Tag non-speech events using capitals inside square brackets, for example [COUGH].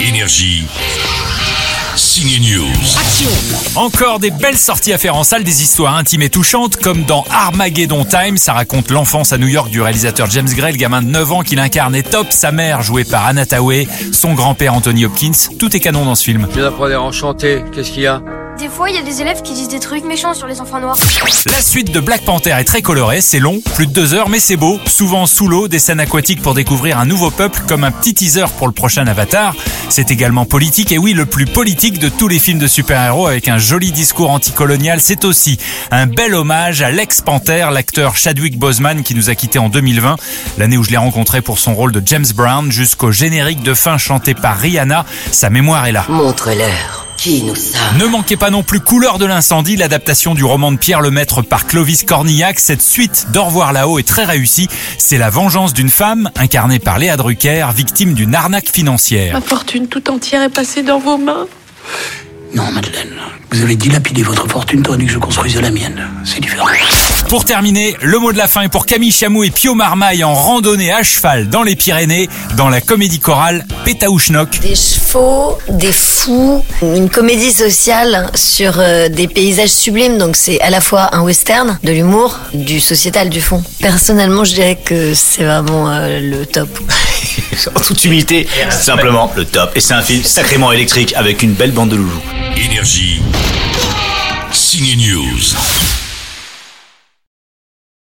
Énergie. Signe News. Encore des belles sorties à faire en salle, des histoires intimes et touchantes, comme dans Armageddon Time. Ça raconte l'enfance à New York du réalisateur James Gray, le gamin de 9 ans qui l'incarnait top, sa mère jouée par Anna Tawai, son grand-père Anthony Hopkins. Tout est canon dans ce film. Je viens d'apprendre à enchanté. Qu'est-ce qu'il y a? Des fois, il y a des élèves qui disent des trucs méchants sur les enfants noirs. La suite de Black Panther est très colorée, c'est long, plus de deux heures, mais c'est beau. Souvent sous l'eau, des scènes aquatiques pour découvrir un nouveau peuple, comme un petit teaser pour le prochain Avatar. C'est également politique, et oui, le plus politique de tous les films de super-héros, avec un joli discours anticolonial. C'est aussi un bel hommage à l'ex-Panther, l'acteur Chadwick Boseman, qui nous a quittés en 2020, l'année où je l'ai rencontré pour son rôle de James Brown, jusqu'au générique de fin chanté par Rihanna. Sa mémoire est là. Montre-leur qui nous sommes. Ne manquez pas non plus Couleur de l'incendie, l'adaptation du roman de Pierre Lemaître par Clovis Cornillac. Cette suite d'Au revoir là-haut est très réussie. C'est la vengeance d'une femme, incarnée par Léa Drucker, victime d'une arnaque financière. Ma fortune tout entière est passée dans vos mains. Non, Madeleine, vous avez dilapidé votre fortune tandis que je construisais la mienne. C'est différent. Pour terminer, le mot de la fin est pour Camille Chamou et Pio Marmaille en randonnée à cheval dans les Pyrénées, dans la comédie chorale Pétaouchnok. Des chevaux, des fous, une comédie sociale sur euh, des paysages sublimes. Donc c'est à la fois un western, de l'humour, du sociétal du fond. Personnellement, je dirais que c'est vraiment euh, le top. [LAUGHS] En toute humilité, c'est simplement le top. Et c'est un film sacrément électrique avec une belle bande de loulous. Énergie. Signe News.